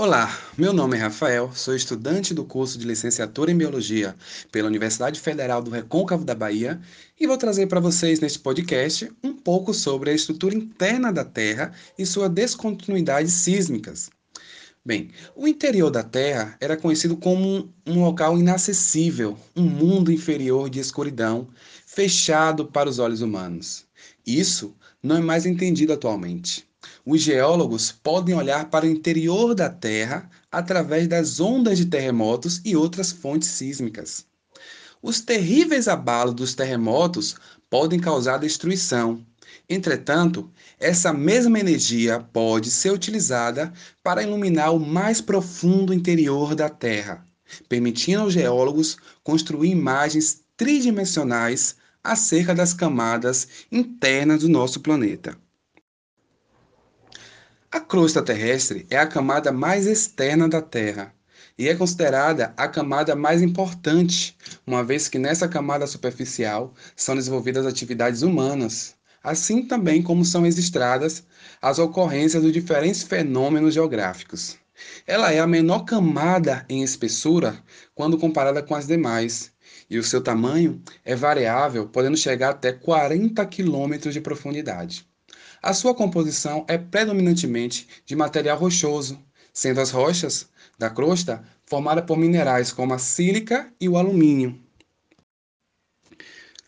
Olá, meu nome é Rafael, sou estudante do curso de licenciatura em Biologia pela Universidade Federal do Recôncavo da Bahia e vou trazer para vocês neste podcast um pouco sobre a estrutura interna da Terra e suas descontinuidades sísmicas. Bem, o interior da Terra era conhecido como um local inacessível, um mundo inferior de escuridão, fechado para os olhos humanos. Isso não é mais entendido atualmente. Os geólogos podem olhar para o interior da Terra através das ondas de terremotos e outras fontes sísmicas. Os terríveis abalos dos terremotos podem causar destruição. Entretanto, essa mesma energia pode ser utilizada para iluminar o mais profundo interior da Terra, permitindo aos geólogos construir imagens tridimensionais acerca das camadas internas do nosso planeta. A crosta terrestre é a camada mais externa da Terra e é considerada a camada mais importante, uma vez que nessa camada superficial são desenvolvidas atividades humanas, assim também como são registradas as ocorrências de diferentes fenômenos geográficos. Ela é a menor camada em espessura quando comparada com as demais, e o seu tamanho é variável, podendo chegar até 40 quilômetros de profundidade. A sua composição é predominantemente de material rochoso, sendo as rochas da crosta formadas por minerais como a sílica e o alumínio.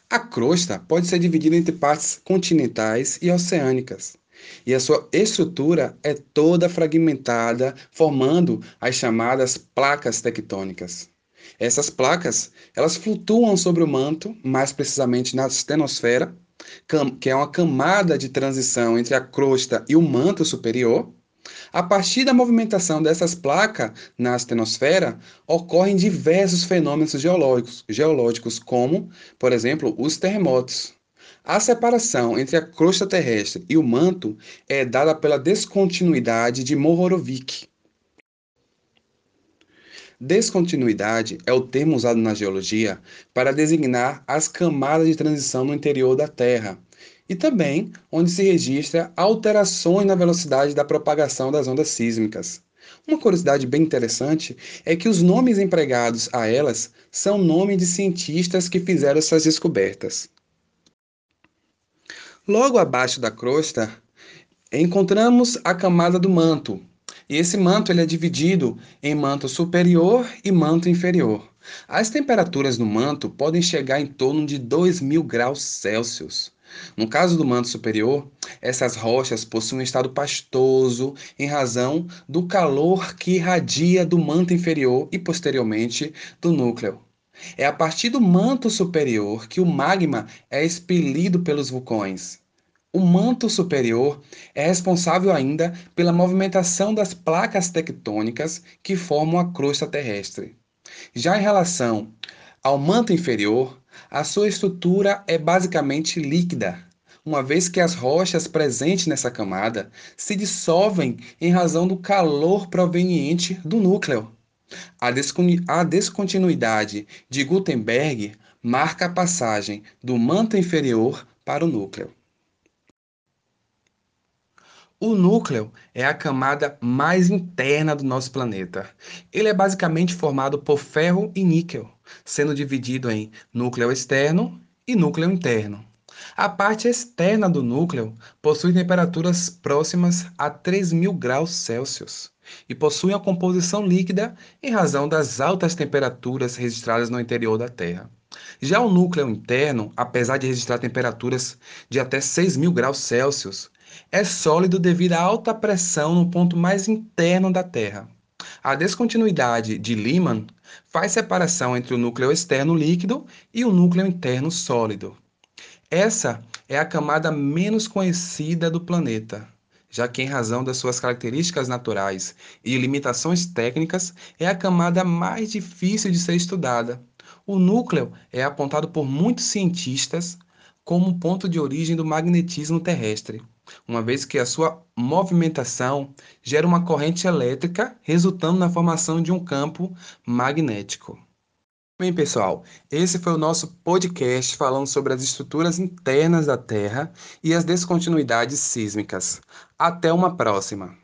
A crosta pode ser dividida entre partes continentais e oceânicas, e a sua estrutura é toda fragmentada, formando as chamadas placas tectônicas. Essas placas, elas flutuam sobre o manto, mais precisamente na estenosfera, que é uma camada de transição entre a crosta e o manto superior. A partir da movimentação dessas placas na astenosfera, ocorrem diversos fenômenos geológicos, geológicos, como, por exemplo, os terremotos. A separação entre a crosta terrestre e o manto é dada pela descontinuidade de Mohorovic, Descontinuidade é o termo usado na geologia para designar as camadas de transição no interior da Terra e também onde se registra alterações na velocidade da propagação das ondas sísmicas. Uma curiosidade bem interessante é que os nomes empregados a elas são nomes de cientistas que fizeram essas descobertas. Logo abaixo da crosta, encontramos a camada do manto, e esse manto ele é dividido em manto superior e manto inferior. As temperaturas no manto podem chegar em torno de 2.000 graus Celsius. No caso do manto superior, essas rochas possuem um estado pastoso em razão do calor que irradia do manto inferior e posteriormente do núcleo. É a partir do manto superior que o magma é expelido pelos vulcões. O manto superior é responsável ainda pela movimentação das placas tectônicas que formam a crosta terrestre. Já em relação ao manto inferior, a sua estrutura é basicamente líquida, uma vez que as rochas presentes nessa camada se dissolvem em razão do calor proveniente do núcleo. A, descontinuidade de Gutenberg marca a passagem do manto inferior para o núcleo. O núcleo é a camada mais interna do nosso planeta. Ele é basicamente formado por ferro e níquel, sendo dividido em núcleo externo e núcleo interno. A parte externa do núcleo possui temperaturas próximas a 3.000 graus Celsius e possui uma composição líquida em razão das altas temperaturas registradas no interior da Terra. Já o núcleo interno, apesar de registrar temperaturas de até 6.000 graus Celsius, é sólido devido à alta pressão no ponto mais interno da Terra. A descontinuidade de Lyman faz separação entre o núcleo externo líquido e o núcleo interno sólido. Essa é a camada menos conhecida do planeta, já que, em razão das suas características naturais e limitações técnicas, é a camada mais difícil de ser estudada. O núcleo é apontado por muitos cientistas como ponto de origem do magnetismo terrestre uma vez que a sua movimentação gera uma corrente elétrica, resultando na formação de um campo magnético. Bem, pessoal, esse foi o nosso podcast falando sobre as estruturas internas da Terra e as descontinuidades sísmicas. Até uma próxima!